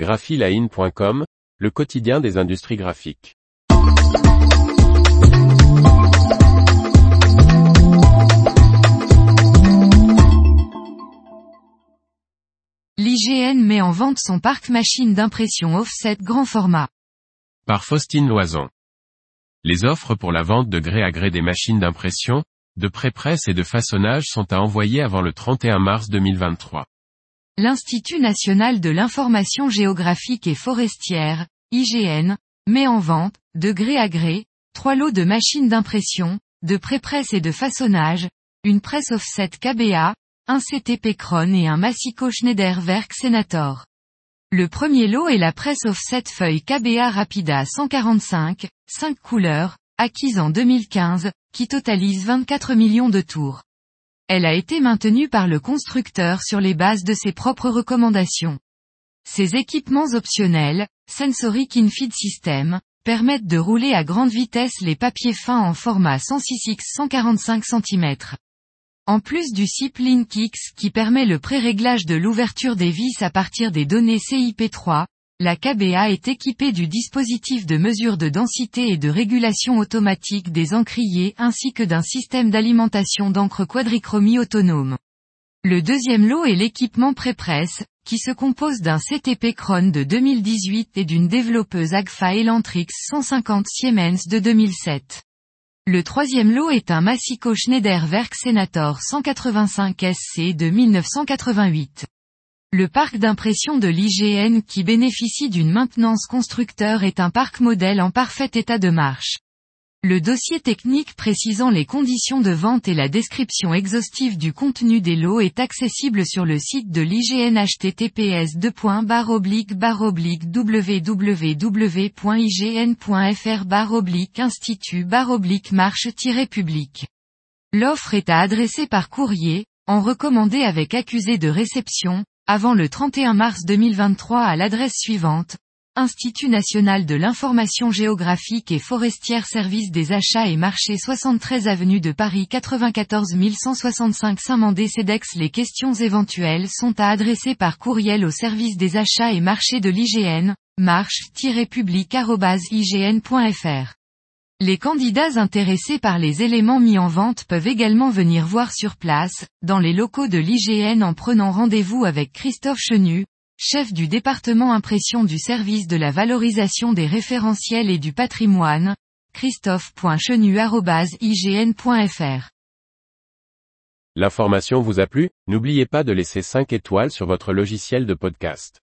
graphiline.com, le quotidien des industries graphiques. L'IGN met en vente son parc machine d'impression offset grand format. Par Faustine Loison. Les offres pour la vente de gré à gré des machines d'impression, de pré-presse et de façonnage sont à envoyer avant le 31 mars 2023. L'Institut national de l'information géographique et forestière, IGN, met en vente, de gré à gré, trois lots de machines d'impression, de pré-presse et de façonnage, une presse offset KBA, un CTP Kron et un Massico Schneiderwerk Senator. Le premier lot est la presse offset feuille KBA Rapida 145, 5 couleurs, acquise en 2015, qui totalise 24 millions de tours. Elle a été maintenue par le constructeur sur les bases de ses propres recommandations. Ces équipements optionnels, Sensoric Infeed System, permettent de rouler à grande vitesse les papiers fins en format 106x 145 cm. En plus du SIP LinkX qui permet le pré-réglage de l'ouverture des vis à partir des données CIP3, la KBA est équipée du dispositif de mesure de densité et de régulation automatique des encriers ainsi que d'un système d'alimentation d'encre quadrichromie autonome. Le deuxième lot est l'équipement pré-presse, qui se compose d'un CTP Cron de 2018 et d'une développeuse Agfa Elantrix 150 Siemens de 2007. Le troisième lot est un Massico Schneider Werk Senator 185 SC de 1988. Le parc d'impression de l'IGN qui bénéficie d'une maintenance constructeur est un parc modèle en parfait état de marche. Le dossier technique précisant les conditions de vente et la description exhaustive du contenu des lots est accessible sur le site de l'IGN https www.ign.fr institut marche-public. L'offre est à adresser par courrier, en recommandé avec accusé de réception, avant le 31 mars 2023 à l'adresse suivante, Institut national de l'information géographique et forestière Service des achats et marchés 73 avenue de Paris 94 165 Saint-Mandé CEDEX Les questions éventuelles sont à adresser par courriel au service des achats et marchés de l'IGN, marche-public-ign.fr. Les candidats intéressés par les éléments mis en vente peuvent également venir voir sur place, dans les locaux de l'IGN en prenant rendez-vous avec Christophe Chenu, chef du département impression du service de la valorisation des référentiels et du patrimoine, christophe.chenu.ign.fr. L'information vous a plu, n'oubliez pas de laisser 5 étoiles sur votre logiciel de podcast.